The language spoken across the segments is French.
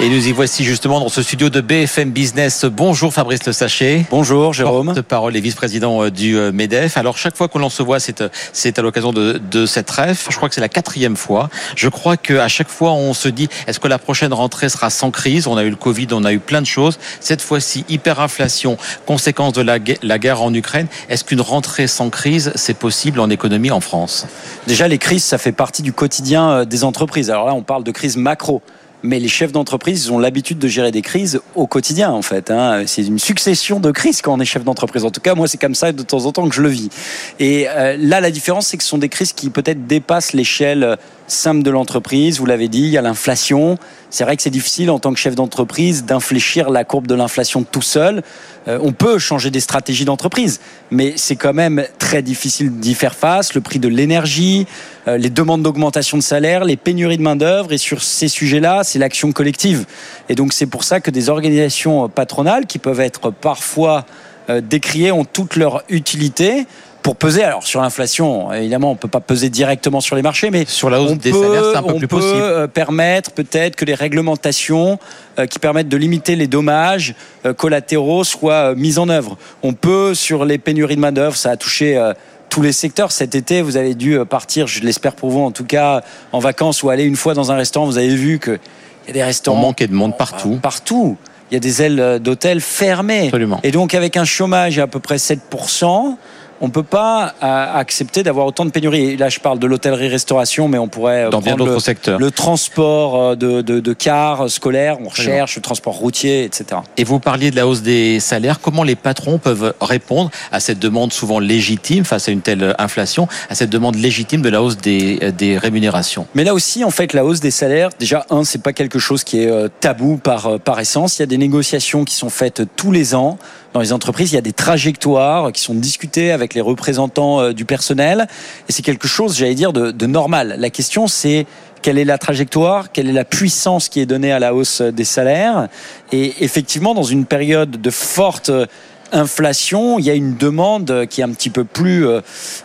Et nous y voici justement dans ce studio de BFM Business. Bonjour Fabrice Le Sachet. Bonjour Jérôme. Porte-parole et vice-président euh, du euh, MEDEF. Alors chaque fois que l'on se voit, c'est, euh, c'est à l'occasion de, de cette ref. Je crois que c'est la quatrième fois. Je crois qu'à chaque fois, on se dit, est-ce que la prochaine rentrée sera sans crise? On a eu le Covid, on a eu plein de choses. Cette fois-ci, hyperinflation, conséquence de la, la guerre en Ukraine. Est-ce qu'une rentrée sans crise, c'est possible en économie en France? Déjà, les crises, ça fait partie du quotidien des entreprises. Alors là, on parle de crise macro mais les chefs d'entreprise ont l'habitude de gérer des crises au quotidien en fait. Hein. C'est une succession de crises quand on est chef d'entreprise. En tout cas, moi, c'est comme ça de temps en temps que je le vis. Et euh, là, la différence, c'est que ce sont des crises qui peut-être dépassent l'échelle simple de l'entreprise. Vous l'avez dit, il y a l'inflation. C'est vrai que c'est difficile en tant que chef d'entreprise d'infléchir la courbe de l'inflation tout seul. Euh, on peut changer des stratégies d'entreprise, mais c'est quand même très difficile d'y faire face. Le prix de l'énergie, euh, les demandes d'augmentation de salaire, les pénuries de main d'œuvre, et sur ces sujets-là, c'est l'action collective. Et donc c'est pour ça que des organisations patronales qui peuvent être parfois euh, décriées ont toute leur utilité pour peser. Alors sur l'inflation, évidemment, on peut pas peser directement sur les marchés, mais sur la hausse des salaires, c'est un peu plus possible. On peut permettre peut-être que les réglementations euh, qui permettent de limiter les dommages euh, collatéraux soient euh, mises en œuvre. On peut sur les pénuries de main d'œuvre, ça a touché tous les secteurs. Cet été, vous avez dû partir, je l'espère pour vous en tout cas, en vacances ou aller une fois dans un restaurant. Vous avez vu que il y a des restaurants. On manquait de monde partout. Partout. Il y a des ailes d'hôtels fermées. Absolument. Et donc, avec un chômage à peu près 7%, on ne peut pas euh, accepter d'avoir autant de pénuries. là, je parle de l'hôtellerie-restauration, mais on pourrait euh, dans bien d'autres secteurs. Le transport euh, de, de, cars scolaires, on recherche le transport routier, etc. Et vous parliez de la hausse des salaires. Comment les patrons peuvent répondre à cette demande souvent légitime face à une telle inflation, à cette demande légitime de la hausse des, des rémunérations? Mais là aussi, en fait, la hausse des salaires, déjà, un, c'est pas quelque chose qui est tabou par, par essence. Il y a des négociations qui sont faites tous les ans dans les entreprises. Il y a des trajectoires qui sont discutées avec les représentants euh, du personnel. Et c'est quelque chose, j'allais dire, de, de normal. La question, c'est quelle est la trajectoire, quelle est la puissance qui est donnée à la hausse des salaires. Et effectivement, dans une période de forte inflation, il y a une demande qui est un petit peu plus, euh,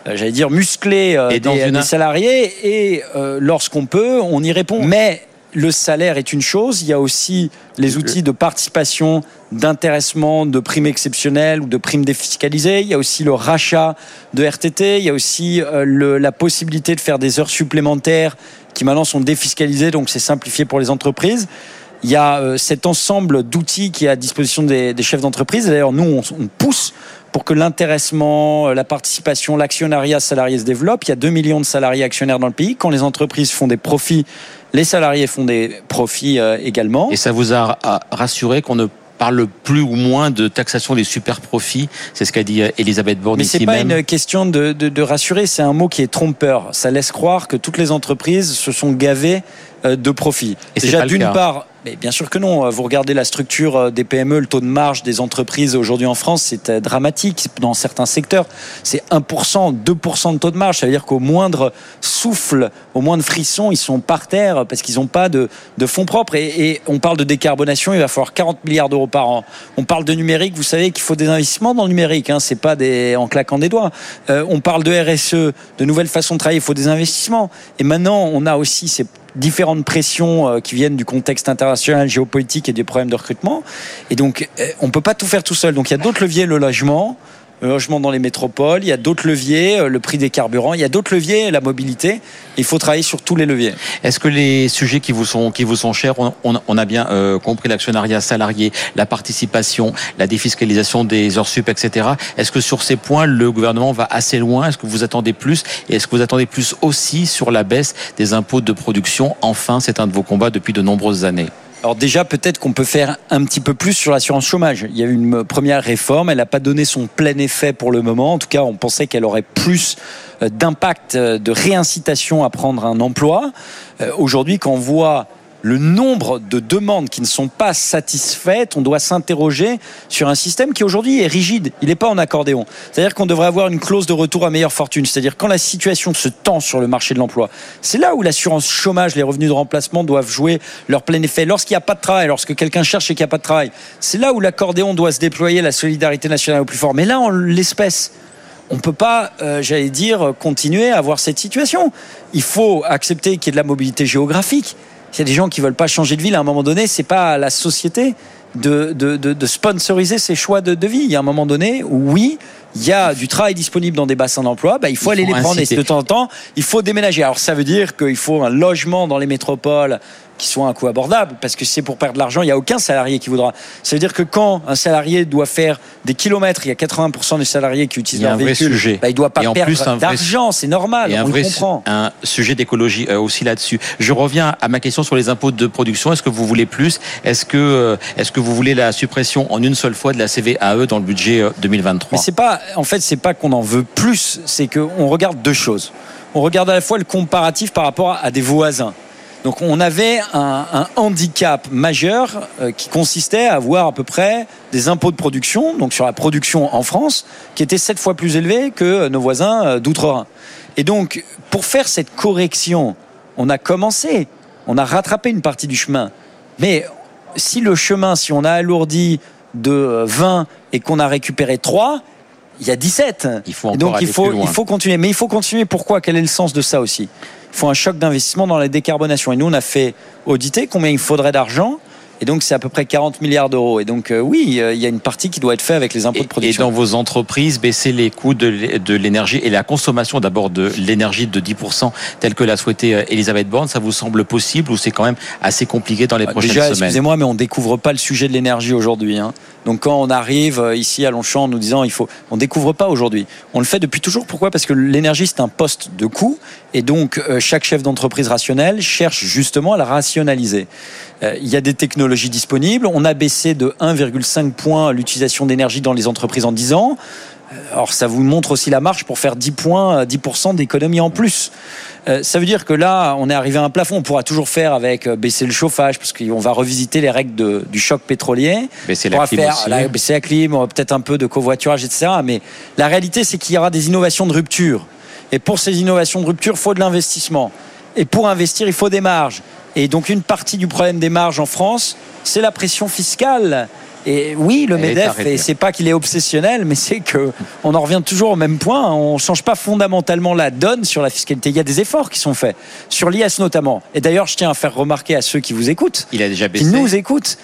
j'allais dire, musclée euh, des, des, salariés. Et lorsqu'on peut, on y répond. Mais le salaire est une chose, il y a aussi les outils de participation, d'intéressement, de primes exceptionnelles ou de primes défiscalisées. Il y a aussi le rachat de RTT. Il y a aussi euh, la possibilité de faire des heures supplémentaires qui maintenant sont défiscalisées, donc c'est simplifié pour les entreprises. Il y a euh, cet ensemble d'outils qui est à disposition des, chefs d'entreprise. D'ailleurs, nous, on, on pousse pour que l'intéressement, euh, la participation, l'actionnariat salarié se développe. Il y a 2 millions de salariés actionnaires dans le pays. Quand les entreprises font des profits, les salariés font des profits euh, également. Et ça vous a rassuré qu'on ne parle plus ou moins de taxation des super profits. C'est ce qu'a dit euh, Elisabeth Borne Mais c'est pas une question de, de, de rassurer, c'est un mot qui est trompeur. Ça laisse croire que toutes les entreprises se sont gavées de profits. Et Déjà, d'une part, mais bien sûr que non. Vous regardez la structure euh, des PME, le taux de marge des entreprises aujourd'hui en France, c'est euh, dramatique dans certains secteurs. C'est 1%, 2% de taux de marge. Ça veut dire qu'au moindre souffle, au moindre frisson, ils sont par terre parce qu'ils n'ont pas de, de, fonds propres. Et, on parle de décarbonation, il va falloir 40 milliards d'euros par an. On parle de numérique, vous savez qu'il faut des investissements dans le numérique. Hein, c'est pas des en claquant des doigts. Euh, on parle de RSE, de nouvelles façons de travailler. Il faut des investissements. Et maintenant, on a aussi ces différentes pressions euh, qui viennent du contexte international, géopolitique et des problèmes de recrutement. Et donc, euh, on ne peut pas tout faire tout seul. Donc, il y a d'autres leviers, le logement, logement dans les métropoles, il y a d'autres leviers, euh, le prix des carburants, il y a d'autres leviers, la mobilité. Il faut travailler sur tous les leviers. Est-ce que les sujets qui vous sont qui vous sont chers, on, a bien euh, compris l'actionnariat salarié, la participation, la défiscalisation des heures sup, etc. Est-ce que sur ces points, le gouvernement va assez loin? Est-ce que vous attendez plus? Et est-ce que vous attendez plus aussi sur la baisse des impôts de production? Enfin, c'est un de vos combats depuis de nombreuses années. Alors déjà, peut-être qu'on peut faire un petit peu plus sur l'assurance chômage. Il y a eu une première réforme, elle n'a pas donné son plein effet pour le moment. En tout cas, on pensait qu'elle aurait plus euh, d'impact, euh, de réincitation à prendre un emploi. Euh, aujourd'hui, quand on voit le nombre de demandes qui ne sont pas satisfaites, on doit s'interroger sur un système qui aujourd'hui est rigide. Il n'est pas en accordéon. C'est-à-dire qu'on devrait avoir une clause de retour à meilleure fortune. C'est-à-dire quand la situation se tend sur le marché de l'emploi, c'est là où l'assurance chômage, les revenus de remplacement doivent jouer leur plein effet. Lorsqu'il n'y a pas de travail, lorsque quelqu'un cherche et qu'il n'y a pas de travail, c'est là où l'accordéon doit se déployer, la solidarité nationale au plus fort. Mais là, en l'espèce, on ne peut pas, euh, j'allais dire, continuer à avoir cette situation. Il faut accepter qu'il y ait de la mobilité géographique. Il y a des gens qui veulent pas changer de ville à un moment donné, c'est pas à la société de, de, de, sponsoriser ses choix de, de, vie. Il y a un moment donné où oui, il y a du travail disponible dans des bassins d'emploi, bah, il faut aller les prendre et de temps en temps, il faut déménager. Alors ça veut dire qu'il faut un logement dans les métropoles qui soit un coût abordable, parce que c'est pour perdre de l'argent, il n'y a aucun salarié qui voudra. Ça veut dire que quand un salarié doit faire des kilomètres, il y a 80% des salariés qui utilisent leur véhicule, bah, il ne doit pas perdre d'argent, c'est normal, on vrai, le comprend. Un sujet d'écologie euh, aussi là-dessus. Je reviens à ma question sur les impôts de production. Est-ce que vous voulez plus? Est-ce que, euh, est-ce que vous voulez la suppression en une seule fois de la CVAE dans le budget 2023 euh, Mais c'est pas, en fait, c'est pas qu'on en veut plus, c'est qu'on regarde deux choses. On regarde à la fois le comparatif par rapport à des voisins. Donc on avait un, handicap majeur euh, qui consistait à avoir à peu près des impôts de production, donc sur la production en France, qui étaient sept fois plus élevés que nos voisins euh, d'outre-Rhin. Et donc pour faire cette correction, on a commencé, on a rattrapé une partie du chemin. Mais si le chemin, si on a alourdi de 20 et qu'on a récupéré 3, il y a 17. Il faut donc il faut, il faut continuer. Mais il faut continuer. Pourquoi? Quel est le sens de ça aussi? Faut un choc d'investissement dans la décarbonation. Et nous, on a fait auditer combien il faudrait d'argent et donc, c'est à peu près 40 milliards d'euros. Et donc, euh, oui, il y a une partie qui doit être faite avec les impôts de production. Et dans vos entreprises, baisser les coûts de l'énergie et la consommation d'abord de l'énergie de 10%, tel que l'a souhaité euh, Elisabeth Borne, ça vous semble possible ou c'est quand même assez compliqué dans les bah, prochaines Déjà, semaines? Excusez-moi, mais on découvre pas le sujet de l'énergie aujourd'hui. Hein. Donc quand on arrive euh, ici à Longchamp en nous disant il faut, on découvre pas aujourd'hui. On le fait depuis toujours. Pourquoi? Parce que l'énergie c'est un poste de coût et donc chaque chef d'entreprise rationnel cherche justement à la rationaliser. Euh, il y a des technologies disponibles. On a baissé de 1,5 points l'utilisation d'énergie dans les entreprises en 10 ans. Euh, alors ça vous montre aussi la marche pour faire 10 points, 10% d'économie en plus. Euh, ça veut dire que là, on est arrivé à un plafond. On pourra toujours faire avec baisser le chauffage, parce qu'on va revisiter les règles de, du choc pétrolier. Baisser la clim faire, baisser la clim, peut-être un peu de covoiturage, etc. Mais la réalité, c'est qu'il y aura des innovations de rupture. Et pour ces innovations de rupture, il faut de l'investissement. Et pour investir, il faut des marges. Et donc une partie du problème des marges en France, c'est la pression fiscale. Et oui, le MEDEF, et c'est pas qu'il est obsessionnel, mais c'est que on en revient toujours au même point. On change pas fondamentalement la donne sur la fiscalité. Il y a des efforts qui sont faits sur l'IS notamment. Et d'ailleurs, je tiens à faire remarquer à ceux qui vous écoutent, il a déjà baissé. qui nous écoutent,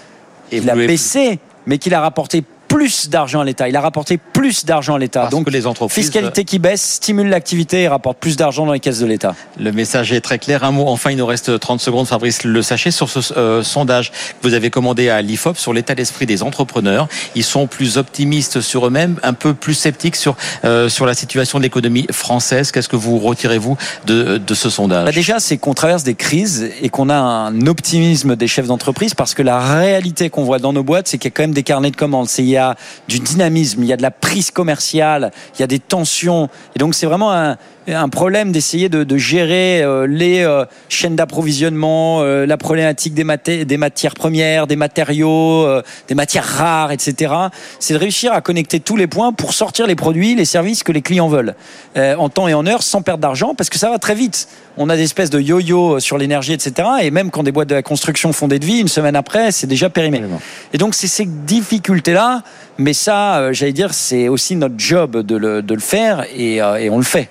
il a baissé, mais qu'il a rapporté plus d'argent à l'État. Il a rapporté plus d'argent à l'État. Donc, les entreprises... fiscalité qui baisse stimule l'activité et rapporte plus d'argent dans les caisses de l'État. Le message est très clair. Un mot, enfin, il nous reste 30 secondes, Fabrice Le Sachet, sur ce euh, sondage que vous avez commandé à l'IFOP sur l'état d'esprit des entrepreneurs. Ils sont plus optimistes sur eux-mêmes, un peu plus sceptiques sur, euh, sur la situation de l'économie française. Qu'est-ce que vous retirez-vous de, de ce sondage? Bah Déjà, c'est qu'on traverse des crises et qu'on a un optimisme des chefs d'entreprise parce que la réalité qu'on voit dans nos boîtes, c'est qu'il y a quand même des carnets de commandes. C'est y a du dynamisme, il y a de la prise commerciale, il y a des tensions. Et donc c'est vraiment un, un problème d'essayer de, de, gérer euh, les euh, chaînes d'approvisionnement, euh, la problématique des, des, matières premières, des matériaux, des matières rares, etc. C'est de réussir à connecter tous les points pour sortir les produits, les services que les clients veulent en temps et en heure sans perdre d'argent parce que ça va très vite. On a des espèces de yo-yo sur l'énergie, etc. Et même quand des boîtes de la construction font des devis, une semaine après, c'est déjà périmé. Et donc c'est ces difficultés-là, mais ça, j'allais dire, c'est aussi notre job de le, de le faire et, et on le fait.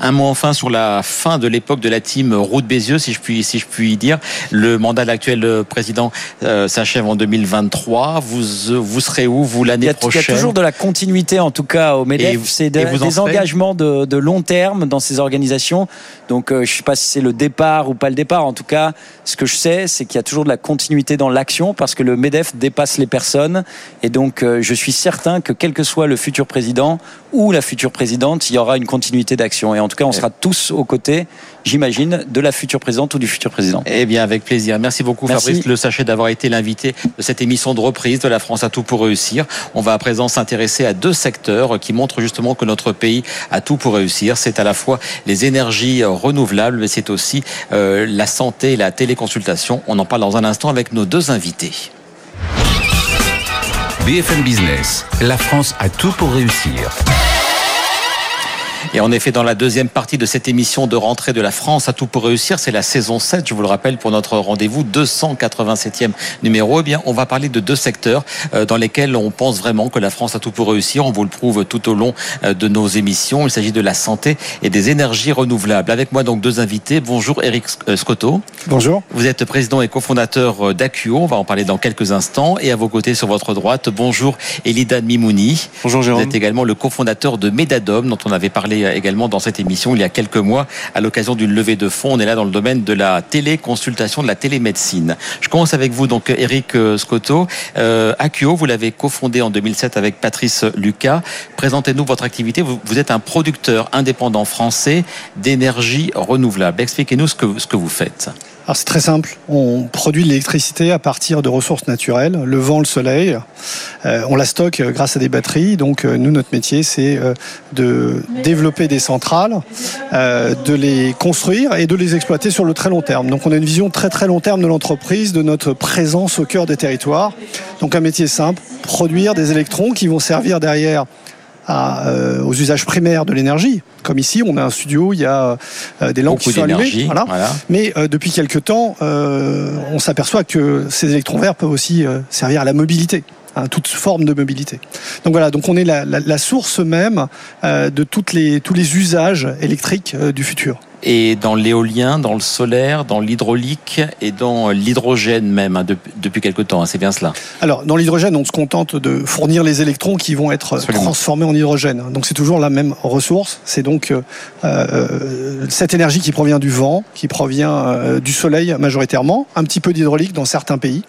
Un mot enfin sur la fin de l'époque de la team Route Bézieux, si je puis, si je puis dire. Le mandat de l'actuel président euh, s'achève en 2023. Vous, vous serez où, vous, l'année prochaine Il y a toujours de la continuité, en tout cas, au MEDEF. C'est des engagements de, de, long terme dans ces organisations. Donc, euh, je ne sais pas si c'est le départ ou pas le départ. En tout cas, ce que je sais, c'est qu'il y a toujours de la continuité dans l'action parce que le MEDEF dépasse les personnes. Et donc, euh, je suis certain que quel que soit le futur président ou la future présidente, il y aura une continuité d'action. Et en tout cas, on sera tous aux côtés, j'imagine, de la future présidente ou du futur président. Eh bien, avec plaisir. Merci beaucoup, Merci. Fabrice Le Sachet, d'avoir été l'invité de cette émission de reprise de la France à tout pour réussir. On va à présent s'intéresser à deux secteurs qui montrent justement que notre pays a tout pour réussir. C'est à la fois les énergies renouvelables, mais c'est aussi euh, la santé et la téléconsultation. On en parle dans un instant avec nos deux invités. BFM Business, la France a tout pour réussir. Et en effet, dans la deuxième partie de cette émission de rentrée de la France à tout pour réussir, c'est la saison 7, je vous le rappelle, pour notre rendez-vous 287e numéro. Eh bien, on va parler de deux secteurs euh, dans lesquels on pense vraiment que la France a tout pour réussir. On vous le prouve tout au long euh, de nos émissions. Il s'agit de la santé et des énergies renouvelables. Avec moi, donc, deux invités. Bonjour, Eric euh, Scotto. Bonjour. Vous êtes président et cofondateur d'Acuo. On va en parler dans quelques instants. Et à vos côtés, sur votre droite, bonjour, Elida Mimouni. Bonjour Vous Jérôme. êtes également le cofondateur de Medadom, dont on avait parlé également dans cette émission il y a quelques mois à l'occasion d'une levée de fonds. On est là dans le domaine de la téléconsultation, de la télémédecine. Je commence avec vous, donc Eric euh, Scotto. Euh, vous l'avez cofondé en 2007 avec Patrice Lucas. Présentez-nous votre activité. Vous, êtes un producteur indépendant français d'énergie renouvelable. Expliquez-nous ce que, ce que vous faites. Alors c'est très simple. On produit de l'électricité à partir de ressources naturelles, le vent, le soleil. Euh, on la stocke grâce à des batteries. Donc euh, nous, notre métier, c'est euh, de développer des centrales, euh, de les construire et de les exploiter sur le très long terme. Donc on a une vision très très long terme de l'entreprise, de notre présence au cœur des territoires. Donc un métier simple, produire des électrons qui vont servir derrière à, euh, aux usages primaires de l'énergie. Comme ici, on a un studio, il y a euh, des lampes Beaucoup qui sont allumées. Voilà. Mais euh, depuis quelques temps, euh, on s'aperçoit que ces électrons verts peuvent aussi euh, servir à la mobilité, à toute forme de mobilité. Donc voilà, donc on est la, la- la source même euh, de toutes les, tous les usages électriques euh, du futur. Et dans l'éolien, dans le solaire, dans l'hydraulique et dans l'hydrogène même, hein, depuis, depuis quelque temps. hein, c'est bien cela. Alors, dans l'hydrogène, on se contente de fournir les électrons qui vont être Absolument. transformés en hydrogène. Donc, c'est toujours la même ressource. C'est donc euh, euh, cette énergie qui provient du vent, qui provient euh, du soleil majoritairement, un petit peu d'hydraulique dans certains pays.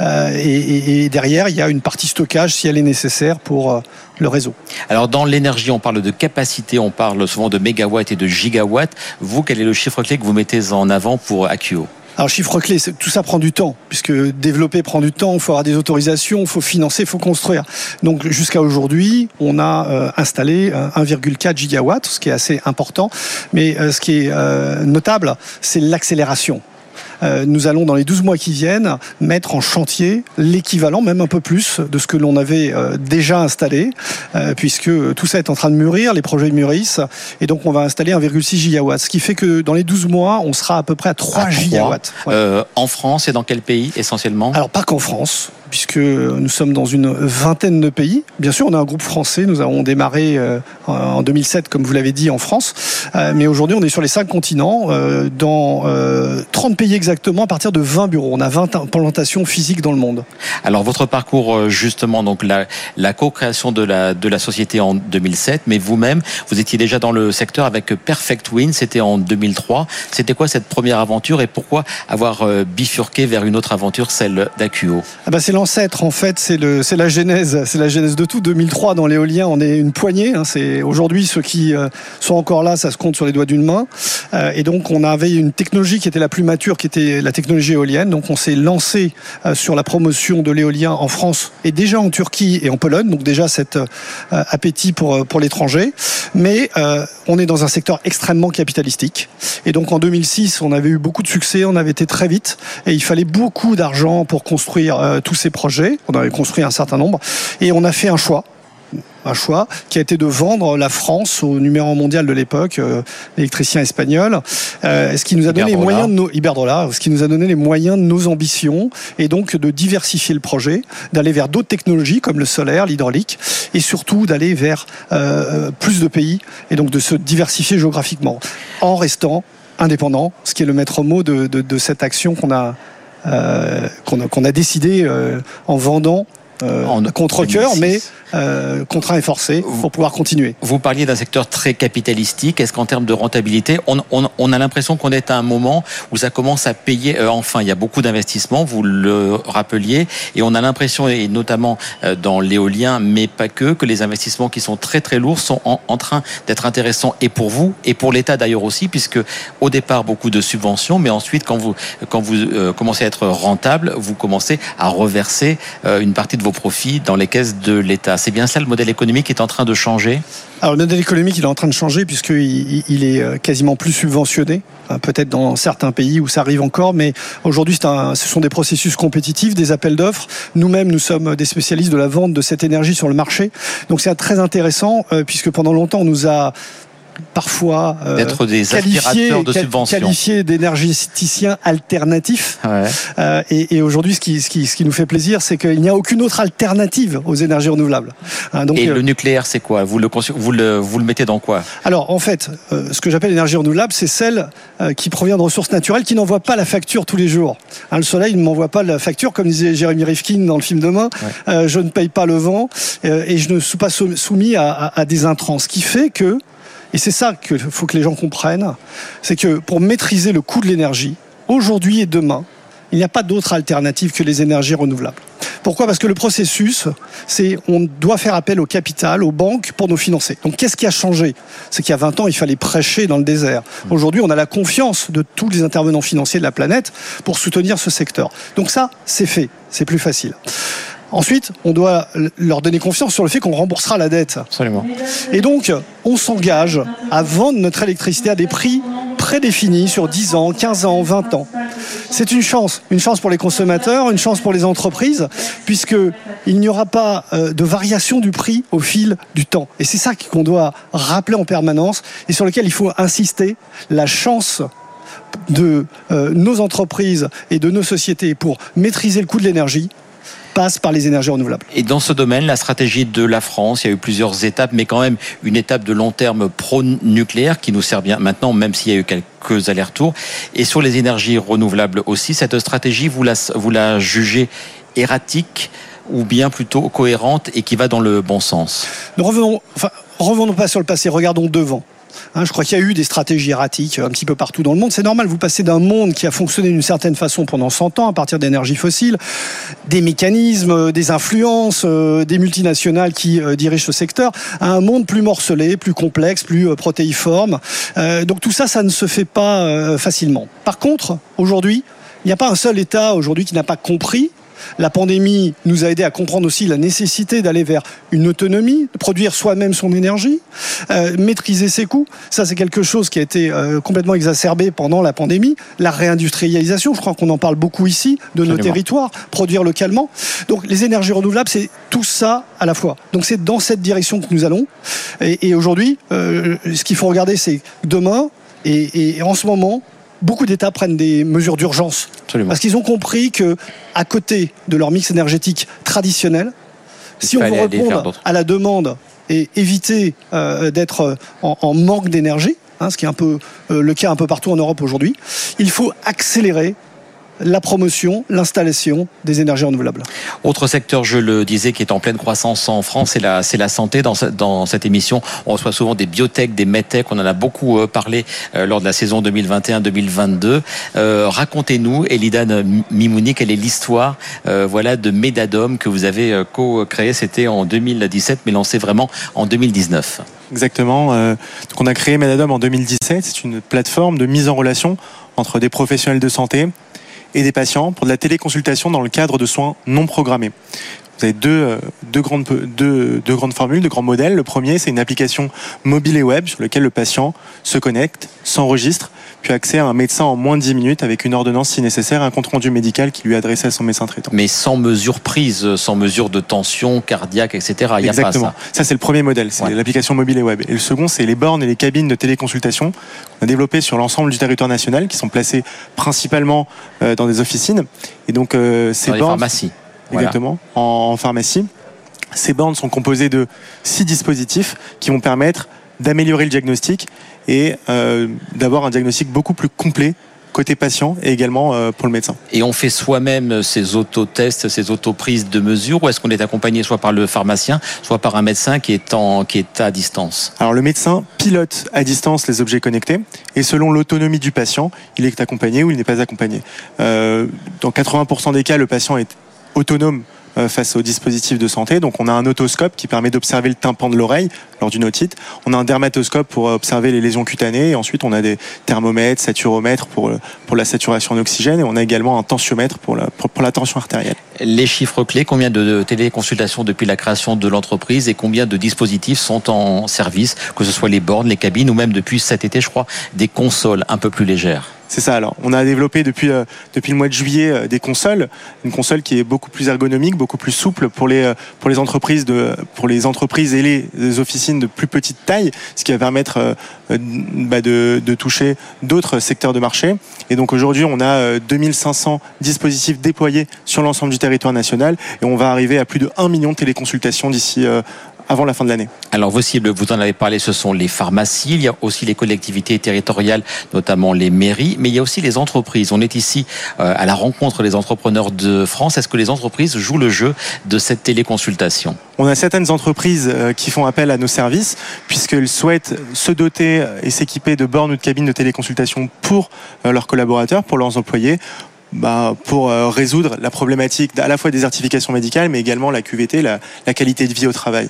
Euh, et, derrière, il y a une partie stockage si elle est nécessaire pour euh, le réseau. Alors dans l'énergie, on parle de capacité, on parle souvent de mégawatts et de gigawatts. Vous, quel est le chiffre clé que vous mettez en avant pour Acuo Alors chiffre clé, tout ça prend du temps, puisque développer prend du temps, il faut avoir des autorisations, il faut financer, il faut construire. Donc jusqu'à aujourd'hui, on a euh, installé euh, 1,4 gigawatts, ce qui est assez important. Mais euh, ce qui est euh, notable, c'est l'accélération. Euh, nous allons dans les 12 mois qui viennent mettre en chantier l'équivalent, même un peu plus, de ce que l'on avait euh, déjà installé, euh, puisque tout ça est en train de mûrir, les projets mûrissent, et donc on va installer 1,6 gigawatts, ce qui fait que dans les 12 mois, on sera à peu près à 3 À trois. gigawatts. Ouais. Euh, En France et dans quel pays essentiellement? Alors pas qu'en France, puisque nous sommes dans une vingtaine de pays. Bien sûr, on a un groupe français. Nous avons démarré euh, en 2007, comme vous l'avez dit, en France. Euh, mais aujourd'hui, on est sur les cinq continents, euh, dans euh, 30 pays exactement, à partir de 20 bureaux. On a 20 implantations physiques dans le monde. Alors votre parcours justement, donc la, la co-création de la, de la société en 2007, mais vous-même, vous étiez déjà dans le secteur avec Perfect Win, c'était en 2003. C'était quoi cette première aventure et pourquoi avoir bifurqué vers une autre aventure, celle d'Acuo? Ah bah c'est l'ancêtre en fait, c'est la genèse, c'est la genèse de tout. 2003 dans l'éolien, on est une poignée. hein, aujourd'hui ceux qui euh, sont encore là, ça se compte sur les doigts d'une main. Euh, et donc on avait une technologie qui était la plus mature, qui était la technologie éolienne. Donc on s'est lancé euh, sur la promotion de l'éolien en France et déjà en Turquie et en Pologne. Donc déjà cet appétit pour pour l'étranger. Mais on est dans un secteur extrêmement capitalistique. Et donc en 2006, on avait eu beaucoup de succès, on avait été très vite et il fallait beaucoup d'argent pour construire tous ces projets. On avait construit un certain nombre et on a fait un choix. Un choix qui a été de vendre la France au numéro mondial de l'époque, euh, l'électricien espagnol, euh, ce qui nous a donné les moyens de nos Iberdrola, ce qui nous a donné les moyens de nos ambitions et donc de diversifier le projet, d'aller vers d'autres technologies comme le solaire, l'hydraulique et surtout d'aller vers euh, plus de pays et donc de se diversifier géographiquement en restant indépendant, ce qui est le maître mot de, de, de cette action qu'on a, qu'on a, a décidé euh, en vendant euh, En contre cœur, 2006. mais euh, contraint et forcé pour pouvoir continuer. Vous parliez d'un secteur très capitalistique. Est-ce qu'en termes de rentabilité, on, on- on a l'impression qu'on est à un moment où ça commence à payer euh, enfin Il y a beaucoup d'investissements, vous le rappeliez, et on a l'impression, et notamment euh, dans l'éolien, mais pas que, que les investissements qui sont très très lourds sont en, en train d'être intéressants et pour vous et pour l'État d'ailleurs aussi, puisque au départ beaucoup de subventions, mais ensuite quand vous quand vous euh, commencez à être rentable, vous commencez à reverser euh, une partie de vos profits dans les caisses de l'État. C'est bien ça le modèle économique qui est en train de changer? Alors le modèle économique, il est en train de changer puisqu'il il- il est euh, quasiment plus subventionné. Euh, Peut-être dans certains pays où ça arrive encore, mais aujourd'hui, ce sont des processus compétitifs, des appels d'offres. Nous-mêmes, nous sommes des spécialistes de la vente de cette énergie sur le marché. Donc c'est très intéressant euh, puisque pendant longtemps, on nous a parfois euh, d'être des qualifiés aspirateurs de subventions. qualifiés d'énergéticiens alternatifs. Ouais. Euh, et et aujourd'hui, ce qui, ce, qui, ce qui nous fait plaisir, c'est qu'il n'y a aucune autre alternative aux énergies renouvelables. Hein, donc, Et euh, le nucléaire, c'est quoi? Vous le, vous, le, vous le mettez dans quoi? Alors en fait, euh, ce que j'appelle l'énergie renouvelable, c'est celle euh, qui provient de ressources naturelles, qui n'envoie pas la facture tous les jours. Hein, le soleil ne m'envoie pas la facture, comme disait Jérémy Rifkin dans le film Demain. Euh, je ne paye pas le vent euh, et je ne suis pas sou- soumis à, à- à des intrants. Ce qui fait que, et c'est ça qu'il faut que les gens comprennent, c'est que pour maîtriser le coût de l'énergie, aujourd'hui et demain, il n'y a pas d'autre alternative que les énergies renouvelables. Pourquoi? Parce que le processus, c'est on doit faire appel au capital, aux banques pour nous financer. Donc qu'est-ce qui a changé? C'est qu'il y a 20 ans, il fallait prêcher dans le désert. Aujourd'hui, on a la confiance de tous les intervenants financiers de la planète pour soutenir ce secteur. Donc ça, c'est fait, c'est plus facile. Ensuite, on doit leur donner confiance sur le fait qu'on remboursera la dette. Absolument. Et donc, on s'engage à vendre notre électricité à des prix prédéfinis sur 10 ans, 15 ans, 20 ans. C'est une chance, une chance pour les consommateurs, une chance pour les entreprises, puisque il n'y aura pas euh, de variation du prix au fil du temps. Et c'est ça qu'on doit rappeler en permanence et sur lequel il faut insister. La chance de euh, nos entreprises et de nos sociétés pour maîtriser le coût de l'énergie passe par les énergies renouvelables. Et dans ce domaine, la stratégie de la France, il y a eu plusieurs étapes, mais quand même une étape de long terme pro-nucléaire qui nous sert bien maintenant, même s'il y a eu quelques allers-retours. Et sur les énergies renouvelables aussi, cette stratégie, vous la, vous la jugez erratique ou bien plutôt cohérente et qui va dans le bon sens? Ne revenons, enfin, revenons pas sur le passé, regardons devant. Hein, je crois qu'il y a eu des stratégies erratiques un petit peu partout dans le monde. C'est normal, vous passez d'un monde qui a fonctionné d'une certaine façon pendant 100 ans à partir d'énergies fossiles, des mécanismes, euh, des influences, euh, des multinationales qui euh, dirigent ce secteur, à un monde plus morcelé, plus complexe, plus protéiforme. Donc tout ça, ça ne se fait pas facilement. Par contre, aujourd'hui, il n'y a pas un seul État aujourd'hui qui n'a pas compris la pandémie nous a aidé à comprendre aussi la nécessité d'aller vers une autonomie, de produire soi-même son énergie, euh, maîtriser ses coûts. Ça, c'est quelque chose qui a été euh, complètement exacerbé pendant la pandémie. La réindustrialisation, je crois qu'on en parle beaucoup ici, de nos territoires, produire localement. Donc, les énergies renouvelables, c'est tout ça à la fois. Donc, c'est dans cette direction que nous allons. Et, et aujourd'hui, euh, ce qu'il faut regarder, c'est demain et, et en ce moment, beaucoup d'États prennent des mesures d'urgence Absolument. parce qu'ils ont compris que, à côté de leur mix énergétique traditionnel, si on veut répondre à la demande et éviter euh, d'être en, en manque d'énergie, hein, ce qui est un peu euh, le cas un peu partout en Europe aujourd'hui, il faut accélérer la promotion, l'installation des énergies renouvelables. Autre secteur, je le disais, qui est en pleine croissance en France, c'est la, c'est la santé. Dans, ce- dans cette émission, on reçoit souvent des biotech, des medtech. On en a beaucoup euh, parlé euh, lors de la saison 2021-2022. Euh, Racontez-nous, Elidan Mimouni, quelle est l'histoire euh, voilà, de Medadom que vous avez co-créé. C'était en 2017, mais lancé vraiment en 2019. Exactement. Euh, donc on a créé Medadom en 2017. C'est une plateforme de mise en relation entre des professionnels de santé et des patients pour de la téléconsultation dans le cadre de soins non programmés. Vous avez deux, euh, deux, grandes, grandes formules, deux grands modèles. Le premier, c'est une application mobile et web sur laquelle le patient se connecte, s'enregistre, puis accès à un médecin en moins de 10 minutes avec une ordonnance si nécessaire, un compte-rendu médical qui lui est adressé à son médecin traitant. Mais sans mesure prise, sans mesure de tension cardiaque, etc. Il n'y a pas Exactement. ça. c'est le premier modèle, c'est Ouais. l'application mobile et web. Et le second, c'est les bornes et les cabines de téléconsultation qu'on a développées sur l'ensemble du territoire national, qui sont placées principalement euh, dans des officines. Et donc, euh, ces Dans les bornes. Voilà. exactement, en, en pharmacie. Ces bornes sont composées de six dispositifs qui vont permettre d'améliorer le diagnostic et euh, d'avoir un diagnostic beaucoup plus complet côté patient et également pour le médecin. Et on fait soi-même ces autotests, ces autoprises de mesure, ou est-ce qu'on est accompagné soit par le pharmacien, soit par un médecin qui est, en, qui est à distance? Alors le médecin pilote à distance les objets connectés et selon l'autonomie du patient, il est accompagné ou il n'est pas accompagné. Euh, dans 80% des cas, le patient est autonome euh, face au dispositif de santé. Donc on a un otoscope qui permet d'observer le tympan de l'oreille lors d'une otite. On a un dermatoscope pour observer les lésions cutanées. Et ensuite on a des thermomètres, saturomètres pour, pour la saturation en oxygène. Et on a également un tensiomètre pour la, pour, la tension artérielle. Les chiffres clés, combien de téléconsultations depuis la création de l'entreprise et combien de dispositifs sont en service, que ce soit les bornes, les cabines ou même depuis cet été, je crois, des consoles un peu plus légères? C'est ça. Alors, on a développé depuis euh, depuis le mois de juillet euh, des consoles, une console qui est beaucoup plus ergonomique, beaucoup plus souple pour les euh, pour les entreprises de pour les entreprises et les officines de plus petite taille, ce qui va permettre bah, de, de toucher d'autres secteurs de marché. Et donc aujourd'hui, on a 2500 dispositifs déployés sur l'ensemble du territoire national et on va arriver à plus de 1 million de téléconsultations d'ici avant la fin de l'année. Alors vos cibles, vous en avez parlé, ce sont les pharmacies, il y a aussi les collectivités territoriales, notamment les mairies, mais il y a aussi les entreprises. On est ici euh, à la rencontre des entrepreneurs de France. Est-ce que les entreprises jouent le jeu de cette téléconsultation? On a certaines entreprises euh, qui font appel à nos services puisqu'elles souhaitent se doter et s'équiper de bornes ou de cabines de téléconsultation pour euh, leurs collaborateurs, pour leurs employés bah, pour résoudre la problématique à la fois des certifications médicales, mais également la QVT, la, la qualité de vie au travail.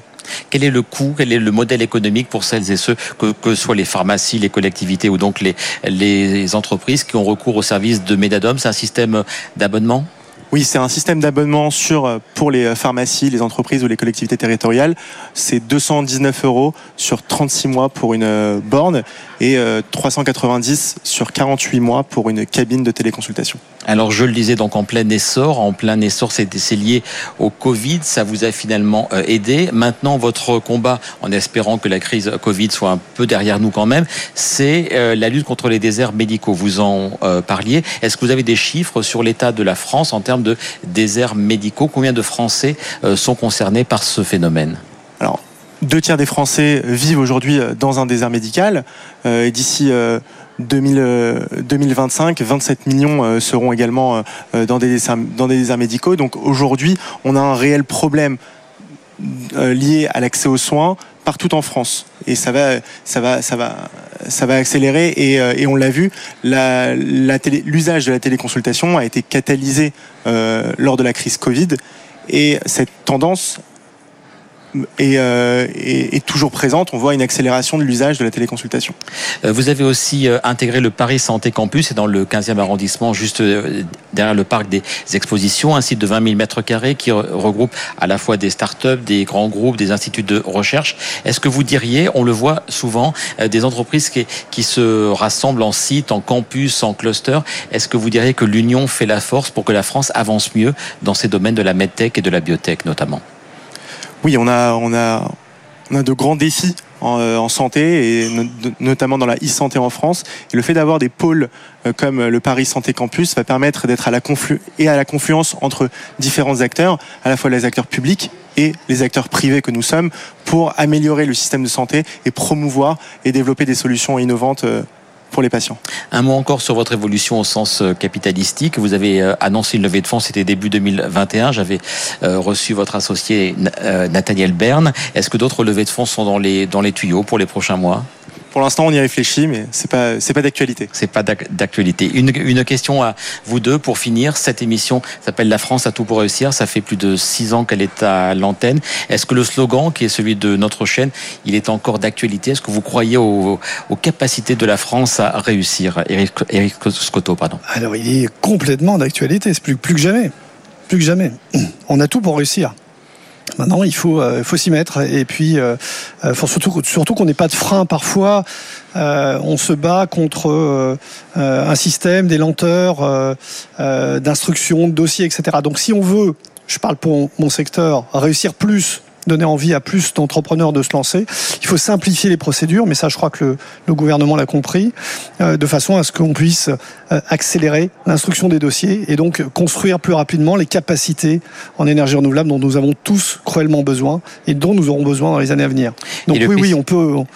Quel est le coût, quel est le modèle économique pour celles et ceux, que, que soient les pharmacies, les collectivités ou donc les, les entreprises qui ont recours au service de Medadom C'est un système d'abonnement? Oui, c'est un système d'abonnement sur pour les pharmacies, les entreprises ou les collectivités territoriales. C'est 219 euros sur 36 mois pour une borne et 390 euh, sur 48 mois pour une cabine de téléconsultation. Alors je le disais donc en plein essor, en plein essor c'est lié au Covid, ça vous a finalement euh, aidé. Maintenant votre combat, en espérant que la crise Covid soit un peu derrière nous quand même, c'est euh, la lutte contre les déserts médicaux. Vous en parliez. Est-ce que vous avez des chiffres sur l'état de la France en termes de déserts médicaux Combien de Français sont concernés par ce phénomène? Alors deux tiers des Français vivent aujourd'hui dans un désert médical. Euh, et d'ici 2025, euh, 27 millions euh, seront également dans des déserts médicaux. Donc aujourd'hui, on a un réel problème lié à l'accès aux soins partout en France. Et ça va, ça va, ça va, ça va accélérer. Et, et on l'a vu, l'usage de la téléconsultation a été catalysé lors de la crise Covid. Et cette tendance euh, est, toujours présente. On voit une accélération de l'usage de la téléconsultation. Euh, vous avez aussi euh, intégré le Paris Santé Campus, c'est dans le 15e arrondissement, juste derrière le parc des expositions, un site de 20 000 mètres carrés qui regroupe à la fois des start-up, des grands groupes, des instituts de recherche. Est-ce que vous diriez, on le voit souvent, des entreprises qui, qui se rassemblent en site, en campus, en cluster. Est-ce que vous diriez que l'union fait la force pour que la France avance mieux dans ces domaines de la medtech et de la biotech notamment? Oui, on a, on a, on a de grands défis en, euh, santé et notamment dans la e-santé en France. Et le fait d'avoir des pôles euh, comme le Paris Santé Campus va permettre d'être à la conflu et à la confluence entre différents acteurs, à la fois les acteurs publics et les acteurs privés que nous sommes, pour améliorer le système de santé et promouvoir et développer des solutions innovantes euh, Un mot encore sur votre évolution au sens euh, capitalistique. Vous avez euh, annoncé une levée de fonds, c'était début 2021. J'avais euh, reçu votre associé Nathaniel Berne. Est-ce que d'autres levées de fonds sont dans les, dans les tuyaux pour les prochains mois? Pour l'instant, on y réfléchit, mais c'est pas c'est pas d'actualité. C'est pas d'actualité. Une, une question à vous deux pour finir. Cette émission s'appelle La France a tout pour réussir. Ça fait plus de six ans qu'elle est à l'antenne. Est-ce que le slogan, qui est celui de notre chaîne, il est encore d'actualité? Est-ce que vous croyez aux, aux, capacités de la France à réussir? Eric, Eric Scotto, pardon. Alors, il est complètement d'actualité. C'est plus, plus que jamais. Plus que jamais. On a tout pour réussir. Maintenant, il faut, euh, faut s'y mettre. Et puis, euh, euh faut surtout, surtout qu'on n'ait pas de frein. Parfois, euh, on se bat contre euh, un système, des lenteurs d'instruction, de dossiers, etc. Donc, si on veut, je parle pour mon secteur, réussir plus donner envie à plus d'entrepreneurs de se lancer. Il faut simplifier les procédures, mais ça, je crois que le, le gouvernement l'a compris, euh, de façon à ce qu'on puisse euh, accélérer l'instruction des dossiers et donc construire plus rapidement les capacités en énergie renouvelable dont nous avons tous cruellement besoin et dont nous aurons besoin dans les années à venir. Donc oui, oui, on peut on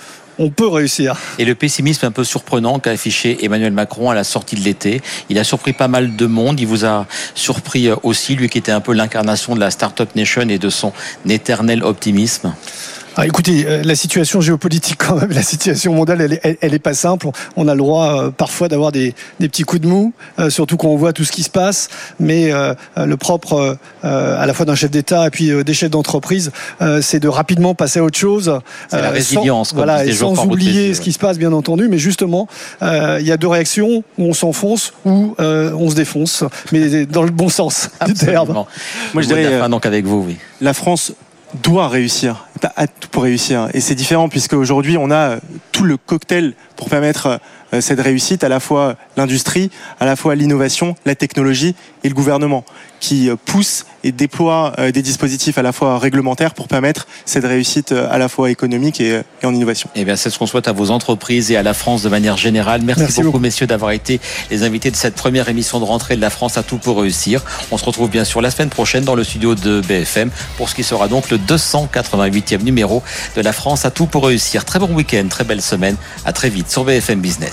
peut réussir. Et le pessimisme un peu surprenant qu'a affiché Emmanuel Macron à la sortie de l'été, il a surpris pas mal de monde. Il vous a surpris aussi, lui qui était un peu l'incarnation de la Startup Nation et de son éternel optimisme. Ah, écoutez, euh, la situation géopolitique quand même, la situation mondiale, elle, elle, elle est pas simple. On a le droit euh, parfois d'avoir des, des, petits coups de mou, euh, surtout quand on voit tout ce qui se passe. Mais euh, le propre, à la fois d'un chef d'État et puis des chefs d'entreprise, c'est de rapidement passer à autre chose. C'est la résilience, sans, voilà, et sans oublier ce qui se passe, bien entendu. Mais justement, il y a deux réactions où on s'enfonce ou on se défonce, mais dans le bon sens du terme. Moi, je dirais donc avec vous, oui. La France doit réussir, pas pour réussir. Et c'est différent puisque aujourd'hui on a tout le cocktail pour permettre cette réussite, à la fois l'industrie, à la fois l'innovation, la technologie et le gouvernement qui pousse et déploie des dispositifs à la fois réglementaires pour permettre cette réussite à la fois économique et, en innovation. Et eh bien, c'est ce qu'on souhaite à vos entreprises et à la France de manière générale. Merci, Merci beaucoup, beaucoup, messieurs, d'avoir été les invités de cette première émission de rentrée de la France à tout pour réussir. On se retrouve bien sûr la semaine prochaine dans le studio de BFM pour ce qui sera donc le 288e numéro de la France à tout pour réussir. Très bon week-end, très belle semaine. À très vite sur BFM